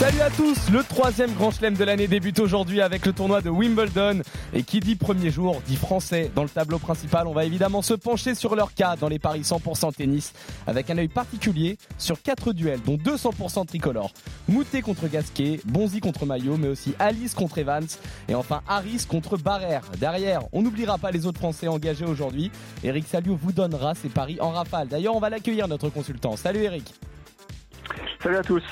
Salut à tous, le troisième grand chelem de l'année débute aujourd'hui avec le tournoi de Wimbledon. Et qui dit premier jour dit français dans le tableau principal. On va évidemment se pencher sur leur cas dans les paris 100% tennis avec un œil particulier sur quatre duels dont 200% tricolores. Moutet contre Gasquet, Bonzi contre Maillot, mais aussi Alice contre Evans et enfin Harris contre Barrère. Derrière, on n'oubliera pas les autres français engagés aujourd'hui. Eric Salio vous donnera ses paris en rafale. D'ailleurs, on va l'accueillir notre consultant. Salut Eric. Salut à tous.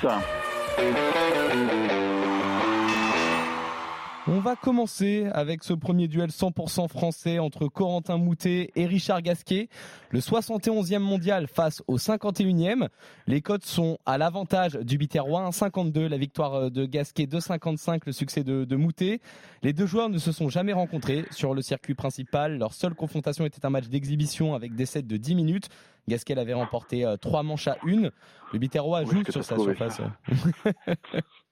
On va commencer avec ce premier duel 100% français entre Corentin Moutet et Richard Gasquet. Le 71e mondial face au 51e. Les cotes sont à l'avantage du Biterrois, 1,52 la victoire de Gasquet, 2,55 le succès de, de Moutet. Les deux joueurs ne se sont jamais rencontrés sur le circuit principal. Leur seule confrontation était un match d'exhibition avec des sets de 10 minutes. Gasquet avait remporté euh, trois manches à une. Le Biterrois joue sur sa surface.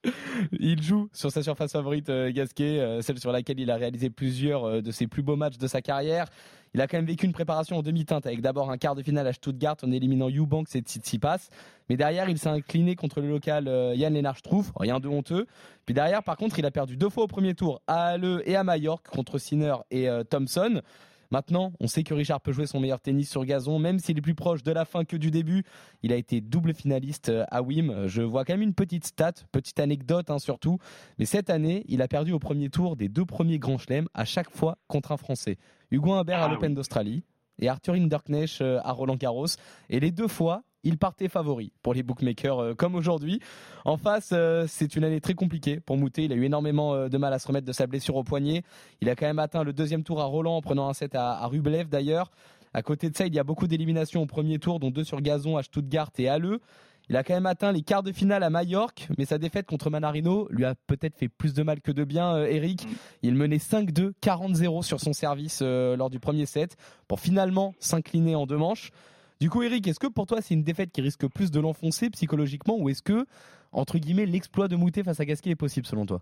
il joue sur sa surface favorite euh, Gasquet, euh, celle sur laquelle il a réalisé plusieurs de ses plus beaux matchs de sa carrière. Il a quand même vécu une préparation en demi-teinte avec d'abord un quart de finale à Stuttgart en éliminant Eubanks et Tsitsipas. Mais derrière, il s'est incliné contre le local Yann Lennart Struff, rien de honteux. Puis derrière, par contre, il a perdu deux fois au premier tour à Halle et à Majorque contre Sinner et Thompson. Maintenant, on sait que Richard peut jouer son meilleur tennis sur gazon, même s'il est plus proche de la fin que du début. Il a été double finaliste euh, à Wim. Je vois quand même une petite stat, petite anecdote hein, surtout. Mais cette année, il a perdu au premier tour des deux premiers grands chelems à chaque fois contre un Français. Hugo Humbert à ah l'Open d'Australie et Arthur Hinderknecht euh, à Roland Garros. Et les deux fois, il partait favori pour les bookmakers euh, comme aujourd'hui. En face, euh, c'est une année très compliquée pour Moutet. Il a eu énormément euh, de mal à se remettre de sa blessure au poignet. Il a quand même atteint le deuxième tour à Roland en prenant un set à, Rublev d'ailleurs. À côté de ça, il y a beaucoup d'éliminations au premier tour, dont deux sur gazon à Stuttgart et à Le. Il a quand même atteint les quarts de finale à Majorque, mais sa défaite contre Manarino lui a peut-être fait plus de mal que de bien, Eric. Il menait 5-2, 40-0 sur son service lors du premier set, pour finalement s'incliner en deux manches. Du coup, Eric, est-ce que pour toi c'est une défaite qui risque plus de l'enfoncer psychologiquement ou est-ce que, entre guillemets, l'exploit de Moutet face à Gasquet est possible selon toi?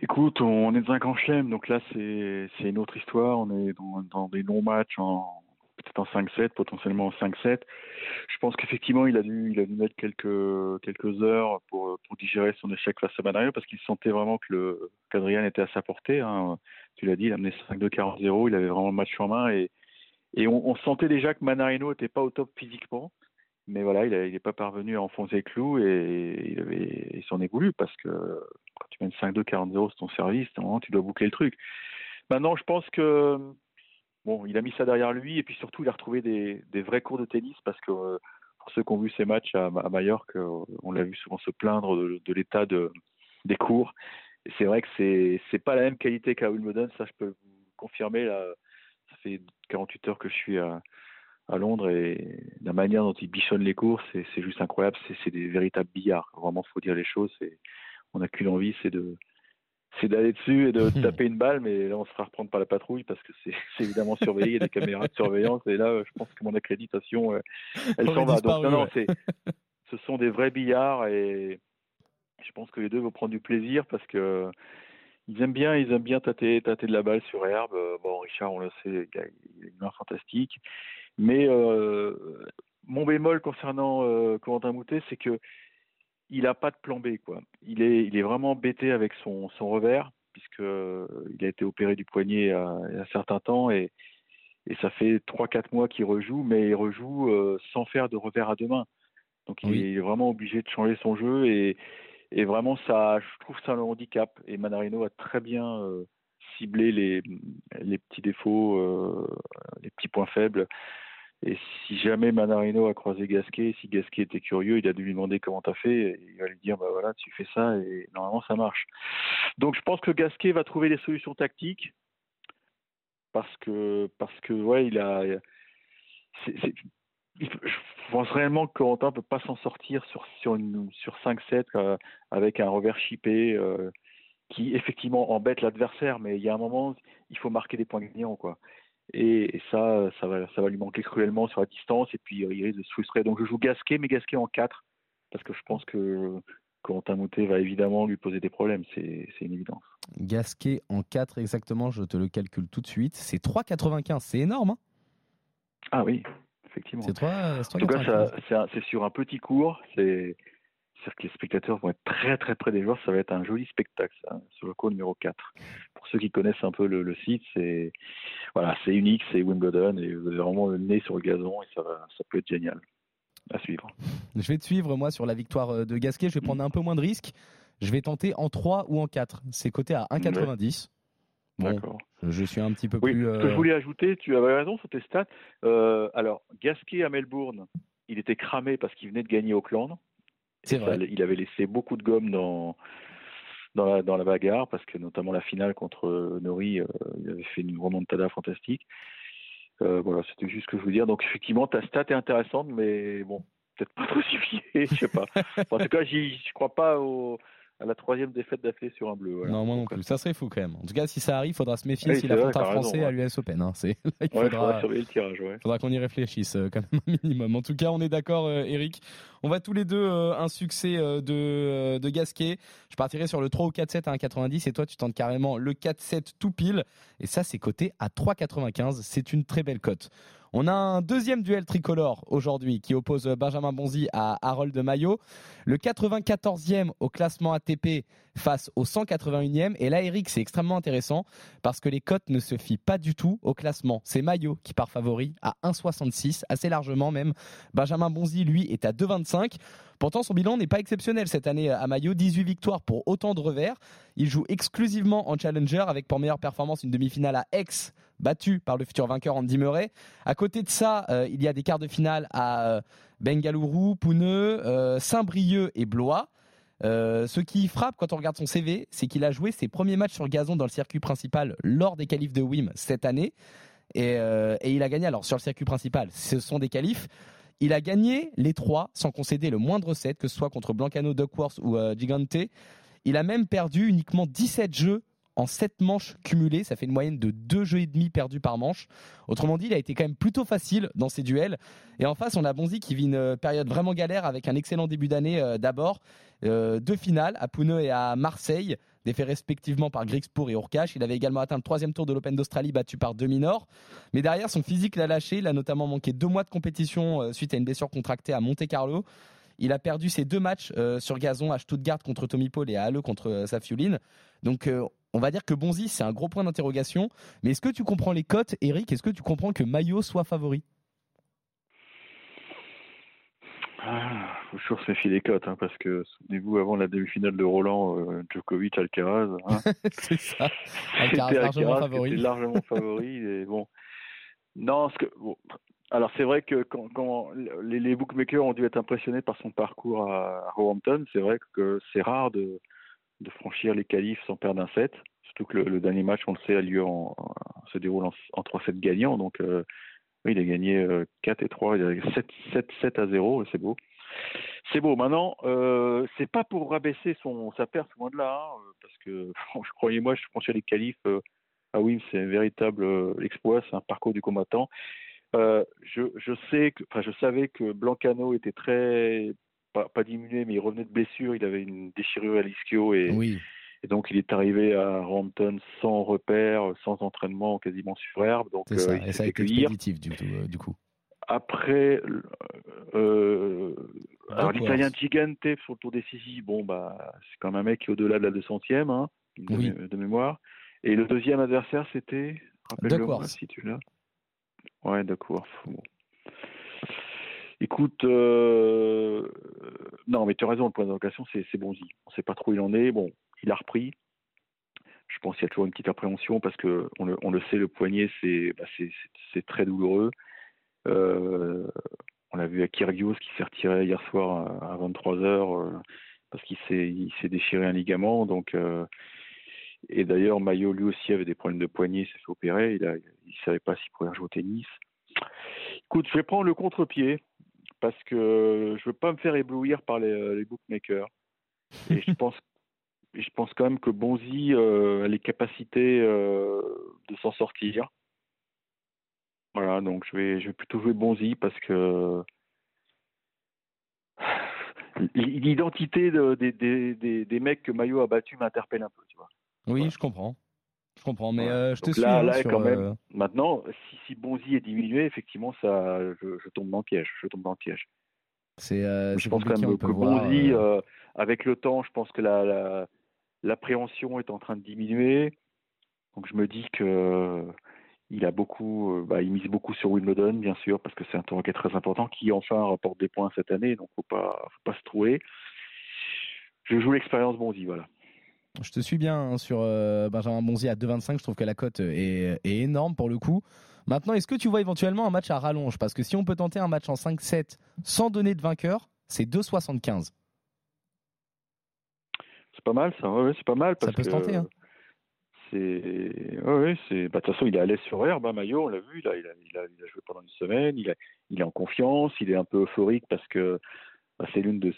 Écoute, on est dans un grand chelem, donc là c'est une autre histoire. On est dans, des longs matchs, peut-être en 5-7, potentiellement en 5-7. Je pense qu'effectivement il a dû il a dû mettre quelques quelques heures pour digérer son échec face à Manarino parce qu'il sentait vraiment que le était à sa portée. Hein. Tu l'as dit, il a mené 5-2 40-0, il avait vraiment le match en main et et on, sentait déjà que Manarino n'était pas au top physiquement. Mais voilà, il n'est pas parvenu à enfoncer le clou et il, s'en est voulu parce que quand tu mènes 5-2, 40-0 sur ton service, tu dois boucler le truc. Maintenant, je pense que bon, il a mis ça derrière lui et puis surtout, il a retrouvé des, vrais cours de tennis parce que pour ceux qui ont vu ses matchs à, à Majorque, on l'a vu souvent se plaindre de, l'état de, des cours. C'est vrai que c'est c'est pas la même qualité qu'à Wimbledon, ça je peux vous confirmer. Là, fait 48 heures que je suis à, à Londres et la manière dont ils bichonnent les cours, c'est juste incroyable. C'est des véritables billards. Vraiment, faut dire les choses. On n'a qu'une envie, c'est de c'est d'aller dessus et de taper une balle, mais là on se fera reprendre par la patrouille parce que c'est évidemment surveillé, il y a des caméras de surveillance et là je pense que mon accréditation euh, elle s'en va. Donc non, non, ce sont des vrais billards et je pense que les deux vont prendre du plaisir parce que ils aiment bien, ils aiment bien tâter, tâter de la balle sur herbe. Euh, bon, Richard, on le sait, il a une main fantastique. Mais euh, mon bémol concernant euh, Corentin Moutet, c'est que il n'a pas de plan B, quoi. Il est, il est vraiment embêté avec son, son revers, puisque euh, il a été opéré du poignet à, un certain temps et, et ça fait trois, quatre mois qu'il rejoue, mais il rejoue sans faire de revers à deux mains. Donc il est vraiment obligé de changer son jeu et, et vraiment, ça, je trouve ça un handicap. Et Manarino a très bien euh, ciblé les, petits défauts, euh, les petits points faibles. Et si jamais Manarino a croisé Gasquet, si Gasquet était curieux, il a dû lui demander comment t'as fait. Il va lui dire, bah voilà, tu fais ça et normalement ça marche. Donc je pense que Gasquet va trouver des solutions tactiques parce que parce que ouais, il a. je pense réellement que Corentin peut pas s'en sortir sur sur une sur 5-7 euh, avec un revers chippé euh, qui effectivement embête l'adversaire, mais il y a un moment il faut marquer des points gagnants quoi. Et, ça, ça va, ça va lui manquer cruellement sur la distance. Et puis, il risque de se frustrer. Donc, je joue Gasquet, mais Gasquet en 4. Parce que je pense que Corentin Moutet va évidemment lui poser des problèmes. C'est une évidence. Gasquet en 4 exactement, je te le calcule tout de suite. C'est 3,95. C'est énorme. Hein? Ah oui, effectivement. C'est 3, en tout cas, c'est sur un petit cours. C'est c'est-à-dire que les spectateurs vont être très très près des joueurs, ça va être un joli spectacle sur le cours numéro 4. Pour ceux qui connaissent un peu le, site, c'est voilà, c'est unique, c'est Wimbledon et vous avez vraiment le nez sur le gazon et ça, va, ça peut être génial à suivre. Je vais te suivre moi sur la victoire euh, de Gasquet, je vais prendre un peu moins de risques. Je vais tenter en 3 ou en 4. C'est coté à 1,90. D'accord. Je suis un petit peu oui, plus. Ce que je euh, voulais ajouter, tu avais raison sur tes stats. Euh, alors, Gasquet à Melbourne, il était cramé parce qu'il venait de gagner Auckland. Il avait laissé beaucoup de gomme dans, dans, la, dans la bagarre, parce que notamment la finale contre Nori, euh, il avait fait une remontada fantastique. Euh, voilà, c'était juste ce que je veux dire. Donc effectivement, ta stat est intéressante, mais bon, peut-être pas trop suffisant, je sais pas. en tout cas, je crois pas au, à la troisième défaite d'affilée sur un bleu. Non, moi non plus. Ça serait fou quand même. En tout cas, si ça arrive, il faudra se méfier s'il affronte un Français à l'US Open. Hein. C'est... il faudra qu'on y réfléchisse euh, quand même un minimum. En tout cas, on est d'accord, euh, Eric. On va tous les deux euh, un succès de, de Gasquet. Je partirai sur le 3 ou 4-7 à 1,90 et toi, tu tentes carrément le 4-7 tout pile. Et ça, c'est coté à 3,95. C'est une très belle cote. On a un deuxième duel tricolore aujourd'hui qui oppose Benjamin Bonzi à Harold Maillot. Le 94e au classement ATP face au 181e. Et là, Eric, c'est extrêmement intéressant parce que les cotes ne se fient pas du tout au classement. C'est Maillot qui part favori à 1,66, assez largement même. Benjamin Bonzi, lui, est à 2,25. Pourtant, son bilan n'est pas exceptionnel cette année à Maillot. 18 victoires pour autant de revers. Il joue exclusivement en challenger avec pour meilleure performance une demi-finale à Aix battu par le futur vainqueur Andy Murray. À côté de ça, euh, il y a des quarts de finale à euh, Bengaluru, Pouneux, euh, Saint-Brieuc et Blois. ce qui frappe quand on regarde son CV, c'est qu'il a joué ses premiers matchs sur gazon dans le circuit principal lors des qualifs de WIM cette année. Et, il a gagné, alors sur le circuit principal, ce sont des qualifs. Il a gagné les trois sans concéder le moindre set, que ce soit contre Blancano, Duckworth ou Gigante. Il a même perdu uniquement 17 jeux en 7 manches cumulées. Ça fait une moyenne de 2 jeux et demi perdus par manche. Autrement dit, il a été quand même plutôt facile dans ses duels. Et en face, on a Bonzi qui vit une euh, période vraiment galère avec un excellent début d'année euh, d'abord. Euh, deux finales à Pouneux et à Marseille, défaits respectivement par Grixpour et Urkash. Il avait également atteint le troisième tour de l'Open d'Australie battu par Minor. Mais derrière, son physique l'a lâché. Il a notamment manqué deux mois de compétition suite à une blessure contractée à Monte Carlo. Il a perdu ses deux matchs sur gazon à Stuttgart contre Tommy Paul et à Halle contre Safiuline. Donc on va dire que Bonzi, c'est un gros point d'interrogation. Mais est-ce que tu comprends les cotes, Eric? Est-ce que tu comprends que Maillot soit favori? Ah, faut toujours se méfier des cotes, hein, parce que souvenez-vous, avant la demi-finale de Roland, euh, Djokovic, Alcaraz. Hein, c'est ça. Alcaraz largement favori. largement favori. et bon. Non, ce que, alors c'est vrai que quand, les, bookmakers ont dû être impressionnés par son parcours à, à c'est vrai que c'est rare de, de franchir les qualifs sans perdre un set. Surtout que le, dernier match, on le sait, a lieu en, se déroule en, 3-7 gagnants. Donc, euh, oui, il a gagné 4 euh, et 3, il a 7, 7, 7 à 0, c'est beau. C'est beau. Maintenant, euh, c'est pas pour rabaisser son, sa perte, loin de là, hein, parce que, croyez-moi, je franchir les qualifs ah oui, c'est un véritable exploit, c'est un parcours du combattant. je, je sais que, je savais que Blancano était très pas, diminué, mais il revenait de blessure. Il avait une déchirure à l'ischio et, et donc il est arrivé à Rampton sans repère, sans entraînement, quasiment sur herbe. Donc ça. Euh, et ça a été positif du, euh, du coup. Après, euh, alors l'Italien Gigante sur le tour décisif, bon bah c'est quand même un mec qui est au-delà de la 200e hein, de, mémoire. Et le deuxième adversaire c'était, rappelle-le si tu l'as. Ouais, d'accord. Bon. Écoute, euh, non, mais tu as raison, le point d'interrogation, c'est Bonzi. On ne sait pas trop où il en est. Bon, il a repris. Je pense qu'il y a toujours une petite appréhension parce que on le, sait, le poignet, c'est bah, très douloureux. Euh, on l'a vu à Kyrgios qui s'est retiré hier soir à, 23h euh, parce qu'il s'est déchiré un ligament. Donc, et d'ailleurs, Maillot lui aussi avait des problèmes de poignet, s'est fait opérer. Il ne savait pas s'il pourrait jouer au tennis. Écoute, je vais prendre le contre-pied parce que je veux pas me faire éblouir par les, euh, bookmakers. Et je pense, je pense quand même que Bonzi euh, a les capacités euh, de s'en sortir. Voilà, donc je vais, je vais plutôt jouer Bonzi parce que l'identité de, des, des, des, des mecs que Maillot a battu m'interpelle un peu, tu vois. Oui, je comprends. Je comprends, mais euh, je te Donc suis. là, hein, là, sur, quand même, euh, Maintenant, si, si Bonzi est diminué, effectivement, ça, je, je tombe dans le piège. Je tombe dans le piège. c'est euh, je pense quand même que voir. Bonzi, avec le temps, je pense que la, la, l'appréhension est en train de diminuer. Donc je me dis que il a beaucoup, bah, il mise beaucoup sur Wimbledon, bien sûr, parce que c'est un tournoi qui est très important, qui enfin rapporte des points cette année, donc faut pas, faut pas se trouver. Je joue l'expérience Bonzi, voilà. Je te suis bien hein, sur euh, Benjamin Bonzi à 2,25. Je trouve que la cote est, est énorme pour le coup. Maintenant, est-ce que tu vois éventuellement un match à rallonge? Parce que si on peut tenter un match en 5-7 sans donner de vainqueur, c'est 2,75. C'est pas mal, ça. Ouais, c'est pas mal Ça peut se tenter, hein. c'est, ouais, c'est. Bah, de toute façon, il est à l'aise sur herbe, hein, Maillot. On l'a vu. Là, il a, il a, il a joué pendant une semaine. Il est en confiance. Il est un peu euphorique parce que bah, c'est l'une de,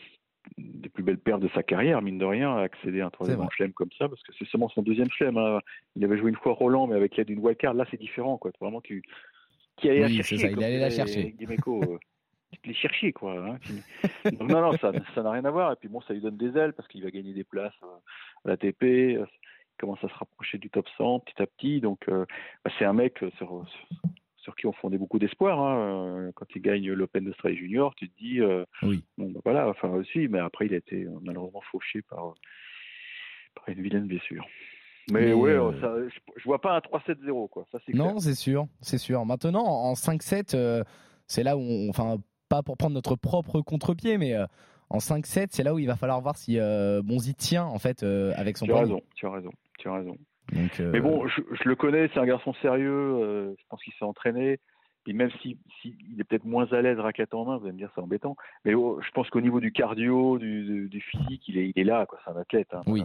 des plus belles paires de sa carrière, mine de rien, à accéder à un troisième chelem comme ça, parce que c'est seulement son deuxième chelem. hein. Il avait joué une fois Roland, mais avec l'aide d'une wildcard. Là, c'est différent, quoi. Vraiment, tu, qui allait la Oui, chercher. c'est ça, il allait la chercher. Guimeco, euh, tu te les chercher, quoi. hein. Donc, non, non, ça ça n'a rien à voir. Et puis bon, ça lui donne des ailes parce qu'il va gagner des places euh, à l'ATP. euh, Il commence à se rapprocher du top 100 petit à petit. Donc, euh, bah, c'est un mec sur, sur, sur qui on fondait beaucoup d'espoir. hein. Euh, Quand il gagne l'Open d'Australie Junior, tu te dis, euh, Oui. bon, bah, voilà, enfin aussi. Mais après, il a été euh, malheureusement fauché par, par une vilaine blessure. Mais, Mais, ouais, euh, ça, je, vois pas un 3-7-0, quoi. Ça. Non, c'est sûr, c'est sûr. Maintenant, en 5-7, euh, c'est là où, on, enfin, pas pour prendre notre propre contre-pied, mais en 5-7, c'est là où il va falloir voir si Bonzi tient en fait avec son Tu as raison, tu as raison, tu as raison. Donc, euh, Mais bon, je, je le connais, c'est un garçon sérieux. euh, je pense qu'il s'est entraîné. Et même si, si il est peut-être moins à l'aise raquette en main, vous allez me dire c'est embêtant. Mais oh, je pense qu'au niveau du cardio, du, physique, il est, il est là. C'est un athlète. hein, Oui.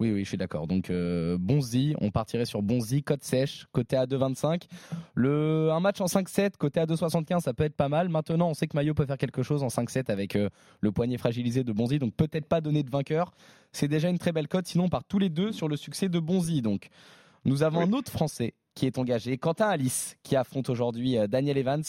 Oui, oui, je suis d'accord. Donc, euh, Bonzi, on partirait sur Bonzi, cote sèche, côté à 2,25. Le, un match en 5-7, côté à 2,75, ça peut être pas mal. Maintenant, on sait que Maillot peut faire quelque chose en 5-7 avec euh, le poignet fragilisé de Bonzi, donc peut-être pas donner de vainqueur. C'est déjà une très belle cote. Sinon, on part tous les deux sur le succès de Bonzi. Donc, nous avons Oui. un autre Français qui est engagé, Quentin Alice, qui affronte aujourd'hui euh, Daniel Evans,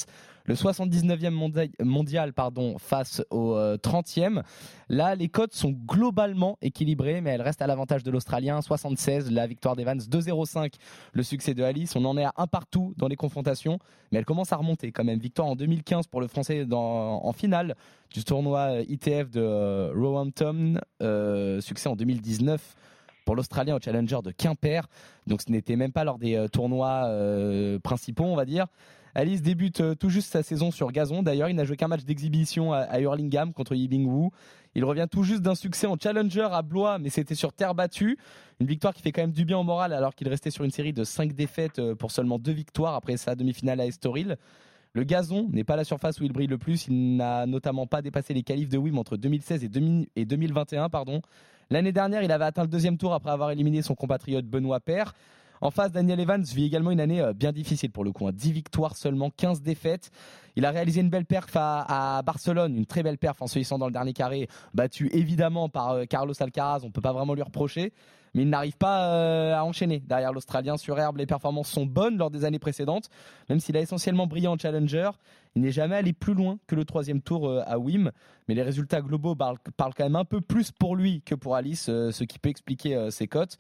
le 79e mondia- mondial pardon, face au euh, 30e. Là, les cotes sont globalement équilibrées, mais elles restent à l'avantage de l'Australien. 76, la victoire d'Evans, 2-0-5, le succès de Alice. On en est à un partout dans les confrontations, mais elle commence à remonter quand même. Victoire en 2015 pour le Français dans- en finale du tournoi euh, ITF de euh, Roehampton. Euh, succès en 2019 pour l'Australien au Challenger de Quimper. Donc ce n'était même pas lors des euh, tournois euh, principaux, on va dire. Alice débute euh, tout juste sa saison sur gazon. D'ailleurs, il n'a joué qu'un match d'exhibition à, Hurlingham contre Yibing Wu. Il revient tout juste d'un succès en Challenger à Blois, mais c'était sur terre battue. Une victoire qui fait quand même du bien au moral alors qu'il restait sur une série de 5 défaites euh, pour seulement deux victoires après sa demi-finale à Estoril. Le gazon n'est pas la surface où il brille le plus. Il n'a notamment pas dépassé les qualifs de Wim entre 2016 et, 2000 et 2021. Pardon. L'année dernière, il avait atteint le deuxième tour après avoir éliminé son compatriote Benoît Paire. En face, Daniel Evans vit également une année euh, bien difficile pour le coup. hein. 10 victoires seulement, 15 défaites. Il a réalisé une belle perf à, Barcelone, une très belle perf en se hissant dans le dernier carré, battu évidemment par euh, Carlos Alcaraz. On peut pas vraiment lui reprocher, mais il n'arrive pas euh, à enchaîner derrière l'Australien sur herbe. Les performances sont bonnes lors des années précédentes, même s'il a essentiellement brillé en Challenger. Il n'est jamais allé plus loin que le troisième tour à Wim, mais les résultats globaux parlent, quand même un peu plus pour lui que pour Alice, ce qui peut expliquer ses cotes.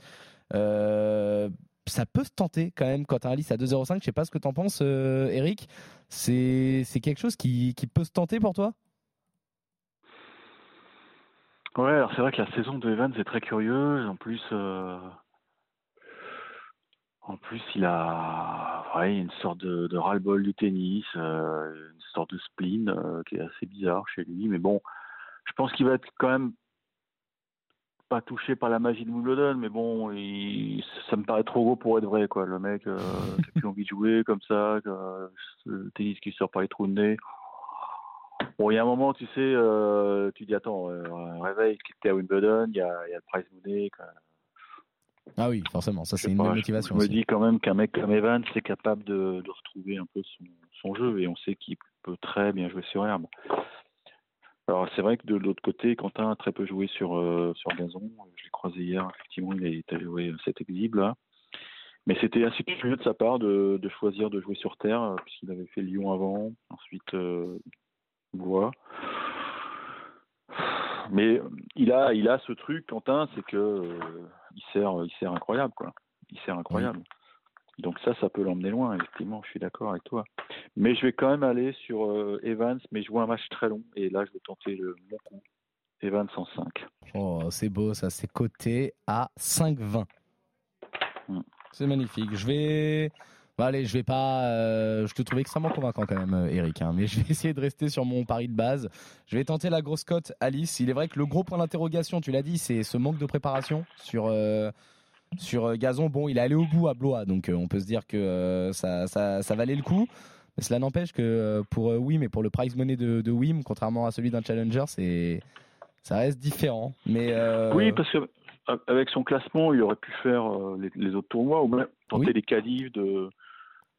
Ça peut se tenter quand même quand un Alice à 2,05. Je sais pas ce que t'en penses, euh, Eric. C'est quelque chose qui, qui peut se tenter pour toi? Ouais, alors c'est vrai que la saison de Evans est très curieuse. En plus, euh, en plus, il a ouais, une sorte de, de ras-le-bol du tennis, euh, une sorte de spleen euh, qui est assez bizarre chez lui. Mais bon, je pense qu'il va être quand même pas touché par la magie de Wimbledon, mais bon, il- ça me paraît trop gros pour être vrai, quoi. Le mec euh, qui a plus envie de jouer comme ça, que, euh, le tennis qui sort par les trous de nez. Bon, il y a un moment, tu sais, euh, tu dis attends, euh, réveille, t'es à Wimbledon, il y a, il y a le prize money. quoi. Ah oui, forcément, ça c'est une pas, belle je- motivation. Je, me dis quand même qu'un mec comme Evans, c'est capable de, de retrouver un peu son, son jeu et on sait qu'il peut très bien jouer sur herbe. Alors c'est vrai que de l'autre côté, Quentin a très peu joué sur, euh, sur gazon. Je l'ai croisé hier, effectivement, il a joué cet exhibe là. Mais c'était assez curieux de sa part de, de, choisir de jouer sur terre, euh, puisqu'il avait fait Lyon avant, ensuite euh, Bois. Mais il a, il a ce truc, Quentin, c'est que euh, il sert, il sert incroyable, quoi. Il sert incroyable. Donc ça, ça peut l'emmener loin, effectivement, je suis d'accord avec toi. Mais je vais quand même aller sur euh, Evans, mais je vois un match très long, et là, je vais tenter le bon coup. Evans en 5. Oh, c'est beau, ça, c'est coté à 5-20. Mm. C'est magnifique. Je vais... Bon, allez, je vais pas. euh, je te trouve extrêmement convaincant quand même, euh, Eric. hein, mais je vais essayer de rester sur mon pari de base. Je vais tenter la grosse cote Alice. Il est vrai que le gros point d'interrogation, tu l'as dit, c'est ce manque de préparation sur euh, sur euh, gazon. Bon, il est allé au bout à Blois, donc euh, on peut se dire que euh, ça, ça ça valait le coup. Mais cela n'empêche que pour Wim et pour le prize money de, de Wim, contrairement à celui d'un challenger, c'est ça reste différent. Mais euh, Oui, parce que avec son classement, il aurait pu faire les, les autres tournois, ou même tenter Oui. les qualifs de,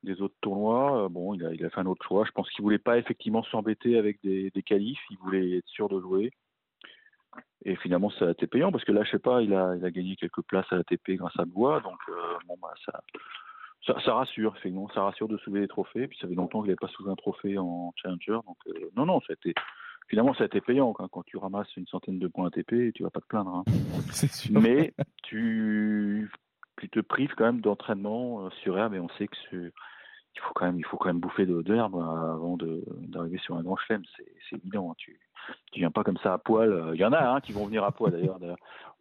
des autres tournois. Bon, il a, il a fait un autre choix. Je pense qu'il voulait pas effectivement s'embêter avec des, des qualifs. Il voulait être sûr de jouer. Et finalement, ça a été payant parce que là, je sais pas, il a, il a gagné quelques places à l'ATP grâce à Bois. Donc, euh, bon, bah, ça, ça, ça rassure, effectivement. Ça rassure de soulever les trophées. Puis ça fait longtemps qu'il n'avait pas soulevé un trophée en Challenger. Donc, euh, non, non, ça a été. Finalement, ça a été payant. Quand, quand tu ramasses une centaine de points ATP, tu vas pas te plaindre. hein sûr. mais tu, tu te prives quand même d'entraînement euh, sur herbe et on sait que il faut quand même il faut quand même bouffer de, de herbe euh, avant d'arriver sur un grand chelem c'est c'est évident hein. tu tu viens pas comme ça à poil Euh, il y en a hein, qui vont venir à poil d'ailleurs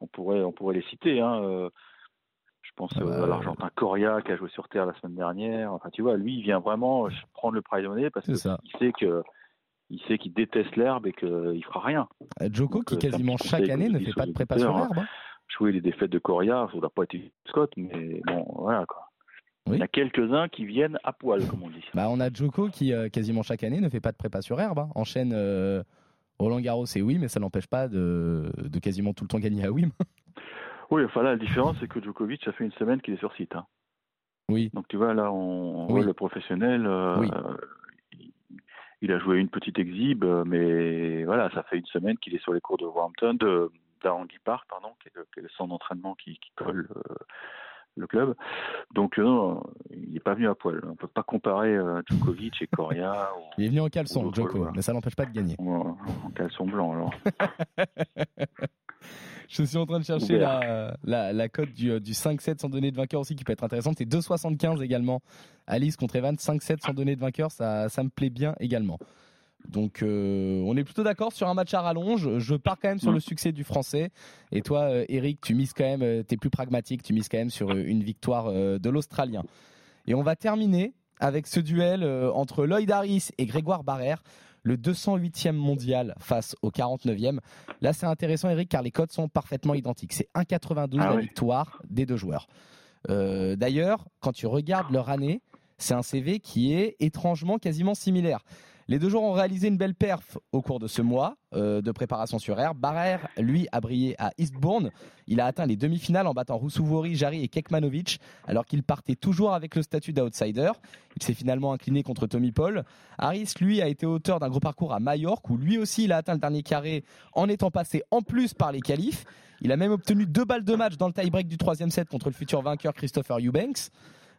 on pourrait on pourrait les citer hein. euh, je pense Ah bah, euh, à l'Argentin Coria qui a joué sur terre la semaine dernière enfin tu vois lui il vient vraiment euh, prendre le prize money parce qu'il sait que il sait qu'il déteste l'herbe et qu'il fera rien Euh, Joko Donc, qui euh, quasiment chaque année ne fait pas de prépa sur auditeurs. herbe. hein. jouer les défaites de Coria, ça n'a pas été Scott, mais bon, voilà quoi. Oui. Il y a quelques-uns qui viennent à poil, comme on dit. Bah, on a Joko qui euh, quasiment chaque année ne fait pas de prépa sur herbe. hein. Enchaîne euh, Roland Garros et oui, mais ça n'empêche pas de, de quasiment tout le temps gagner à Wim. Oui, enfin là, la différence, c'est que Djokovic, ça fait une semaine qu'il est sur site. hein. Oui. Donc tu vois, là, on, on Oui. voit le professionnel. euh, Oui. il, il a joué une petite exhibe, mais voilà, ça fait une semaine qu'il est sur les cours de Warhampton, de d'Arangui Park, pardon, qui est le, qui est le centre d'entraînement qui, qui colle euh, le club. Donc euh, non, il n'est pas venu à poil. On peut pas comparer euh, Djokovic et Coria. Il est venu en caleçon, Ou- Joko, voilà. mais ça n'empêche pas de gagner. en, en caleçon blanc alors. Je suis en train de chercher la, la, la cote du, euh, du 5-7 sans donner de vainqueur aussi qui peut être intéressante. C'est 2,75 également. Alice contre Evan, 5-7 sans donner de vainqueur, ça, ça me plaît bien également. Donc euh, on est plutôt d'accord sur un match à rallonge. Je pars quand même sur Mm. le succès du français. Et toi, euh, Eric, tu mises quand même, euh, t'es plus pragmatique, tu mises quand même sur une victoire de l'Australien. Et on va terminer avec ce duel entre Lloyd Harris et Grégoire Barrère, le 208e mondial face au 49e. Là, c'est intéressant, Eric, car les codes sont parfaitement identiques. C'est 1,92 Ah la oui. victoire des deux joueurs. Euh, D'ailleurs, quand tu regardes leur année, c'est un CV qui est étrangement quasiment similaire. Les deux joueurs ont réalisé une belle perf au cours de ce mois euh, de préparation sur air. Barrère, lui, a brillé à Eastbourne. Il a atteint les demi-finales en battant Roussouvori, Jarry et Kekmanovic, alors qu'il partait toujours avec le statut d'outsider. Il s'est finalement incliné contre Tommy Paul. Harris, lui, a été auteur d'un gros parcours à Majorque, où lui aussi, il a atteint le dernier carré en étant passé en plus par les qualifs. Il a même obtenu deux balles de match dans le tie-break du troisième set contre le futur vainqueur Christopher Eubanks.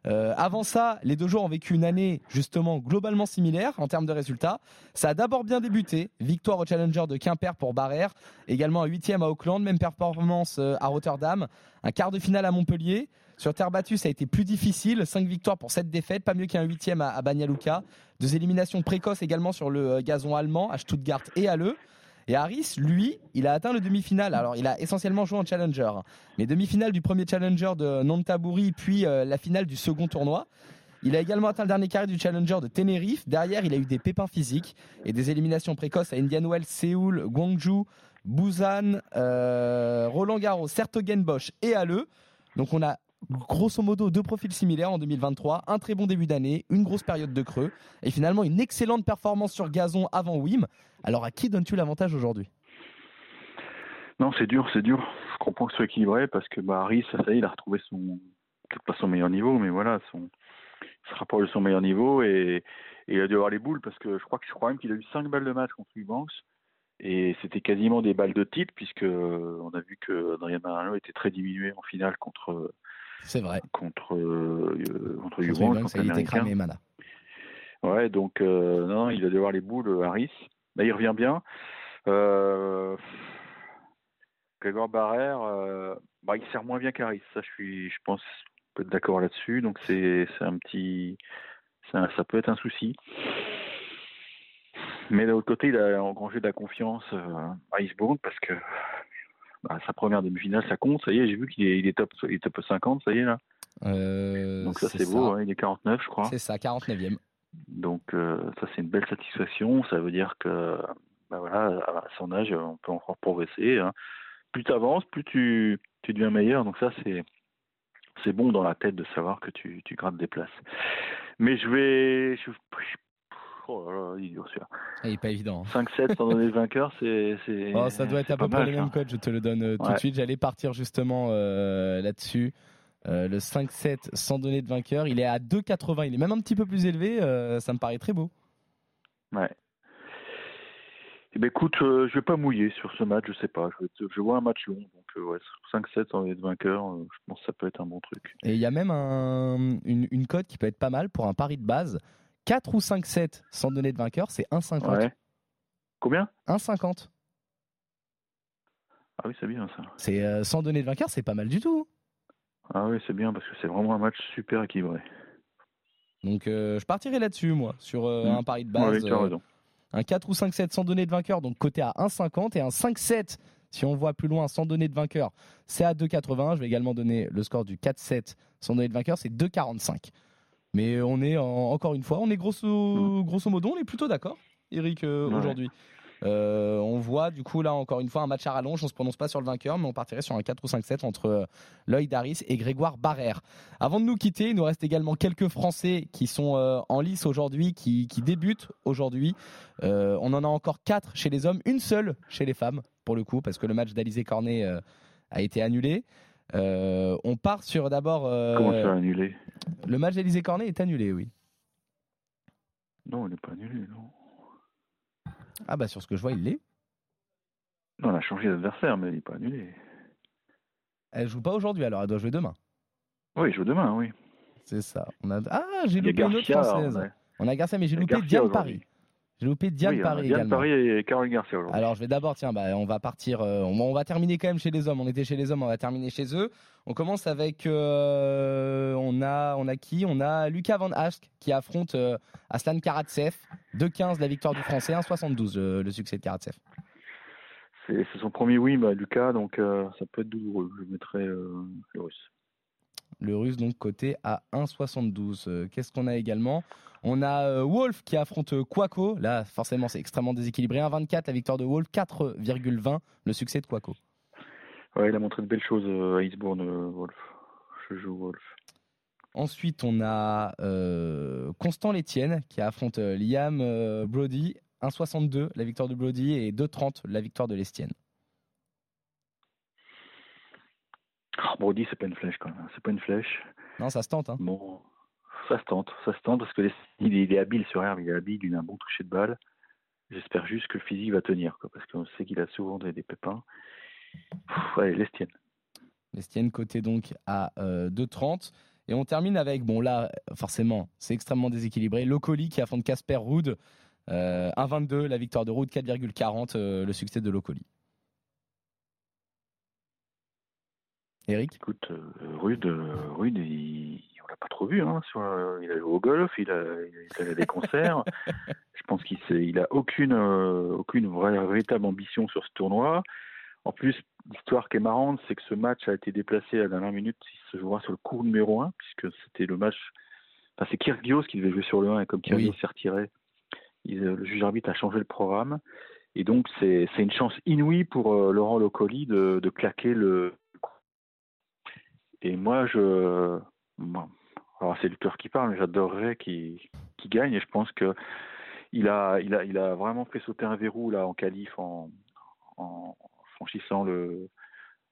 Euh, avant ça, les deux joueurs ont vécu une année justement globalement similaire en termes de résultats. Ça a d'abord bien débuté, victoire au Challenger de Quimper pour Barrère, également un huitième à Auckland, même performance euh, à Rotterdam, un quart de finale à Montpellier. Sur terre battue, ça a été plus difficile, cinq victoires pour sept défaites, pas mieux qu'un huitième à, à Banja Luka. Deux éliminations précoces également sur le euh, gazon allemand à Stuttgart et à Le. Et Harris, lui, il a atteint le demi-finale. Alors, il a essentiellement joué en challenger. Mais demi-finale du premier challenger de Nantaburi, puis euh, la finale du second tournoi. Il a également atteint le dernier carré du challenger de Tenerife. Derrière, il a eu des pépins physiques et des éliminations précoces à Indian Wells, Séoul, Gwangju, Busan, euh, Roland Garros, Sertogenbosch et Halle. Donc, on a grosso modo deux profils similaires en 2023, un très bon début d'année, une grosse période de creux et finalement une excellente performance sur gazon avant Wim. Alors à qui donnes-tu l'avantage aujourd'hui? Non, c'est dur, c'est dur. Je comprends que ce soit équilibré parce que bah, Harris, ça, y est, il a retrouvé son, peut-être pas son meilleur niveau, mais voilà, son, il se rapproche de son meilleur niveau et, il a dû avoir les boules parce que je crois que je crois même qu'il a eu 5 balles de match contre Eubanks et c'était quasiment des balles de titre puisque on a vu que Adrien Marano était très diminué en finale contre C'est vrai. contre, euh, contre Contre Eubanks, contre était l'Américain. cramé, Mana. Ouais, donc euh, non, il va devoir les boules, euh, Harris. Mais il revient bien. Euh, Grégoire Barrère, euh, bah, il sert moins bien qu'Harris. Ça, je suis, je pense, on peut être d'accord là-dessus. Donc c'est, un petit, ça peut être un souci. Mais de l'autre côté, il a engrangé de la confiance euh, à Icebourne parce que bah, sa première demi-finale, ça compte. Ça y est, j'ai vu qu'il est, il est top, il est top 50, ça y est là. Euh, Donc ça, c'est beau. hein, il est 49, je crois. C'est ça, 49e. Donc euh, ça c'est une belle satisfaction. Ça veut dire que bah voilà, à son âge, on peut encore progresser. hein. Plus tu avances, plus tu, tu deviens meilleur. Donc ça c'est c'est bon dans la tête de savoir que tu, tu grattes des places. Mais je vais je, oh là là, est celui-là. Il n'est pas évident. hein. 5-7 sans donner le vainqueur, c'est Oh, ça doit être à peu près ça. mêmes codes, je te le donne euh, tout de suite. J'allais partir justement euh, là-dessus. Euh, le 5-7 sans donner de vainqueur, il est à 2,80. Il est même un petit peu plus élevé. ça me paraît très beau. Ouais. Eh ben écoute, euh, je vais pas mouiller sur ce match, je sais pas. Je, vais- je vois un match long, donc ouais, 5-7 sans donner de vainqueur, je pense que ça peut être un bon truc. Et il y a même un- une, une cote qui peut être pas mal pour un pari de base. 4 ou 5-7 sans donner de vainqueur, c'est 1,50. Ouais. Combien? 1,50. Ah oui, c'est bien ça. C'est euh, sans donner de vainqueur, c'est pas mal du tout. Ah oui, c'est bien parce que c'est vraiment un match super équilibré. Donc euh, je partirai là-dessus, moi, sur euh, Mm. un pari de base. un 4 ou 5-7 sans donner de vainqueur, donc côté à 1,50 et un 5-7 si on voit plus loin sans donner de vainqueur, c'est à 2,80. Je vais également donner le score du 4-7 sans donner de vainqueur, c'est 2,45. Mais on est en- encore une fois, on est grosso, grosso modo, on est plutôt d'accord, Eric, euh, Ouais. aujourd'hui. Euh, on voit du coup là encore une fois un match à rallonge, on se prononce pas sur le vainqueur, mais on partirait sur un 4 ou 5-7 entre euh, Lloyd Harris et Grégoire Barrère. Avant de nous quitter, il nous reste également quelques Français qui sont euh, en lice aujourd'hui, qui, qui débutent aujourd'hui. On en a encore 4 chez les hommes, une seule chez les femmes pour le coup, parce que le match d'Alizé Cornet a été annulé. Euh, on part sur d'abord euh, Comment ça annulé? le match d'Alizé Cornet est annulé, oui. Non, il n'est pas annulé, non. Ah bah sur ce que je vois, il l'est. Non, on a changé d'adversaire, mais il n'est pas annulé. Elle joue pas aujourd'hui, alors elle doit jouer demain. Oui, il joue demain, oui. C'est ça. On a... Ah, j'ai loupé une autre française. ouais. On a Garcia, mais j'ai loupé Diane. Paris. J'ai loupé Diane Oui, Paris Diane également. Paris et Caroline Garcia aujourd'hui. Alors je vais d'abord, tiens, bah, on va partir, euh, on, on va terminer quand même chez les hommes. On était chez les hommes, on va terminer chez eux. On commence avec, euh, on a, on a qui? On a Lucas Van Hask qui affronte euh, Aslan Karatsev. 2-15 la victoire du Français, 1-72 euh, le succès de Karatsev. C'est son premier win à Lucas, donc ça peut être douloureux. Je mettrais euh, le russe. Le russe donc coté à 1,72. Euh, Qu'est-ce qu'on a également? On a euh, Wolf qui affronte euh, Quaco. Là, forcément, c'est extrêmement déséquilibré. 1,24 la victoire de Wolf, 4,20 le succès de Quaco. Ouais, il a montré de belles choses euh, à Eastbourne, Wolf. Je joue Wolf. Ensuite, on a euh, Constant Létienne qui affronte Liam euh, Brody. 1,62 la victoire de Brody et 2,30 la victoire de Lestienne. Ah, Brody, c'est pas une flèche quand même. C'est pas une flèche. Non, ça se tente. Hein. Bon, ça se tente, ça se tente parce que il, est, il est habile sur herbe, il est habile, il a un bon toucher de balle. J'espère juste que le physique va tenir, parce qu'on sait qu'il a souvent des, pépins. Allez, Lestienne. Lestienne coté donc à euh, 2,30. Et on termine avec, bon là, forcément, c'est extrêmement déséquilibré. Locoli qui affronte Casper Ruud. Euh, 1,22 la victoire de Ruud, 4,40 euh, le succès de Locoli. Eric Écoute, euh, Rude, euh, Rude, il, on l'a pas trop vu. Hein, sur, euh, il a joué au golf, il a, il a des concerts. Je pense qu'il il a aucune, euh, aucune vraie, véritable ambition sur ce tournoi. En plus, l'histoire qui est marrante, c'est que ce match a été déplacé à la dernière minute. Il se jouera sur le cours numéro 1, puisque c'était le match. Enfin, c'est Kyrgios qui devait jouer sur le 1, et comme Kyrgios Oui. s'est retiré, il- le juge arbitre a changé le programme. Et donc, c'est c'est une chance inouïe pour euh, Laurent Locoli de, de claquer le. Et moi, je. alors, c'est le cœur qui parle, mais j'adorerais qu'il qu'il gagne. Et je pense que il a, il, a, il a vraiment fait sauter un verrou là en qualif en, franchissant le,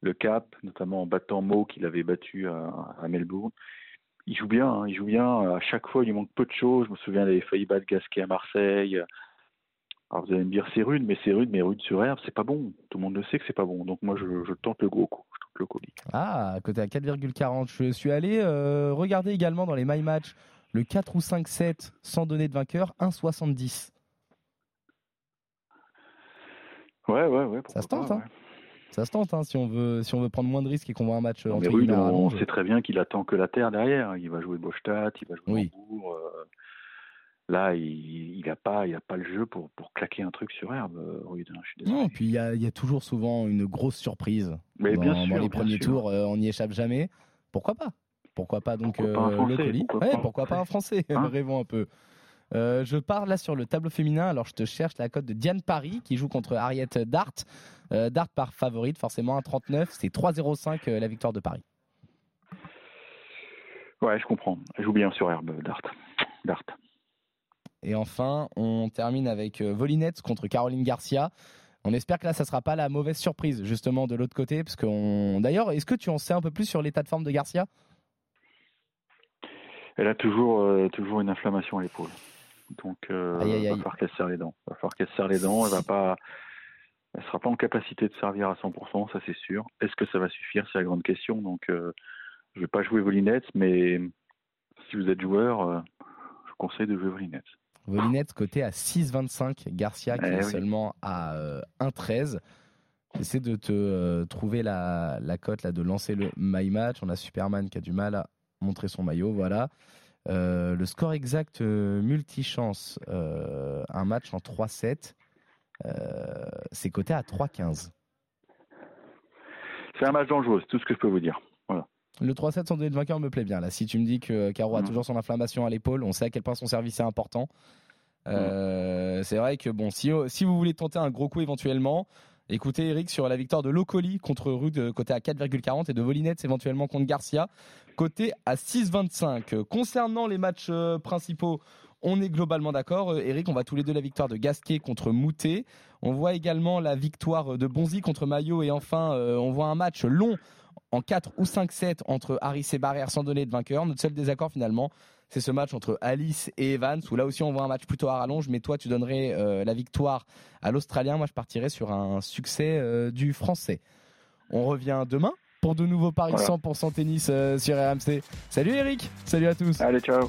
le cap, notamment en battant Mo qu'il avait battu à, à Melbourne. Il joue bien, hein, il joue bien. À chaque fois, il lui manque peu de choses. Je me souviens, il avait failli battre Gasquet à Marseille. Alors vous allez me dire c'est rude, mais c'est rude, mais rude sur herbe, c'est pas bon. Tout le monde le sait que c'est pas bon. Donc moi, je, je tente le gros coup. Je tente Locoli. Ah, côté à 4,40. Je suis allé euh, regarder également dans les My Match le 4 ou 5-7 sans donner de vainqueur, 1,70. Ouais, ouais, ouais. Ça se tente, pas, hein. Ça se tente hein, si, on veut, si on veut prendre moins de risques et qu'on voit un match euh, Non, mais Rude, on, sait très bien qu'il attend que la terre derrière. Il va jouer Bostadt, il va jouer Oui. Hambourg. euh, là, il n'a pas, il a pas le jeu pour, pour claquer un truc sur herbe, euh, Rude. hein, je suis désolé. Non, puis il y a, il y a toujours souvent une grosse surprise. mais dans, bien dans sûr, les bien premiers sûr. tours, euh, on n'y échappe jamais. Pourquoi pas? Pourquoi pas donc Pourquoi pas un euh, Français? Le colis Pourquoi Ouais, pas un pourquoi pas un Français? Hein? Rêvons un peu. Euh, je pars là sur le tableau féminin. Alors je te cherche la cote de Diane Paris qui joue contre Harriet Dart. Euh, Dart par favorite, forcément 1,39. C'est 3,05 euh, la victoire de Paris. Ouais, je comprends. Elle joue bien sur herbe, Dart. Dart. Et enfin, on termine avec euh, Volinette contre Caroline Garcia. On espère que là, ça sera pas la mauvaise surprise justement de l'autre côté, parce qu'on. D'ailleurs, est-ce que tu en sais un peu plus sur l'état de forme de Garcia? Elle a toujours, euh, toujours une inflammation à l'épaule. Donc, euh, Aïe, aïe, il va aïe. falloir qu'elle serre les dents. Il va falloir qu'elle serre les dents. Elle va pas, elle sera pas en capacité de servir à 100%, ça c'est sûr. Est-ce que ça va suffire? C'est la grande question. Donc, euh, je vais pas jouer Volinette, mais si vous êtes joueur, euh, je vous conseille de jouer Volinette. Volinette côté à 6,25. Garcia qui Eh est oui. seulement à euh, 1,13. J'essaie de te euh, trouver la, la cote là, de lancer le My Match. On a Superman qui a du mal à montrer son maillot. Voilà. Euh, le score exact euh, multichance, euh, un match en 3-7. euh, c'est coté à 3,15. C'est un match dangereux, c'est tout ce que je peux vous dire. Le 3-7 sans donner de vainqueur me plaît bien. Là, si tu me dis que Caro a Mhm. toujours son inflammation à l'épaule, on sait à quel point son service est important. Euh, C'est vrai que bon, si, si vous voulez tenter un gros coup éventuellement, écoutez Eric sur la victoire de Locoli contre Rude euh, côté à 4,40 et de Volinette éventuellement contre Garcia côté à 6,25. Euh, Concernant les matchs euh, principaux, on est globalement d'accord. Euh, Eric, on va tous les deux la victoire de Gasquet contre Moutet. On voit également la victoire de Bonzi contre Maillot et enfin euh, on voit un match long en 4 ou 5-7 entre Harris et Barrière sans donner de vainqueur. Notre seul désaccord finalement, c'est ce match entre Alice et Evans où là aussi on voit un match plutôt à rallonge. Mais toi, tu donnerais euh, la victoire à l'Australien. Moi, je partirais sur un succès euh, du Français. On revient demain pour de nouveaux paris Voilà. 100% tennis euh, sur RMC. Salut Eric, salut à tous. Allez, ciao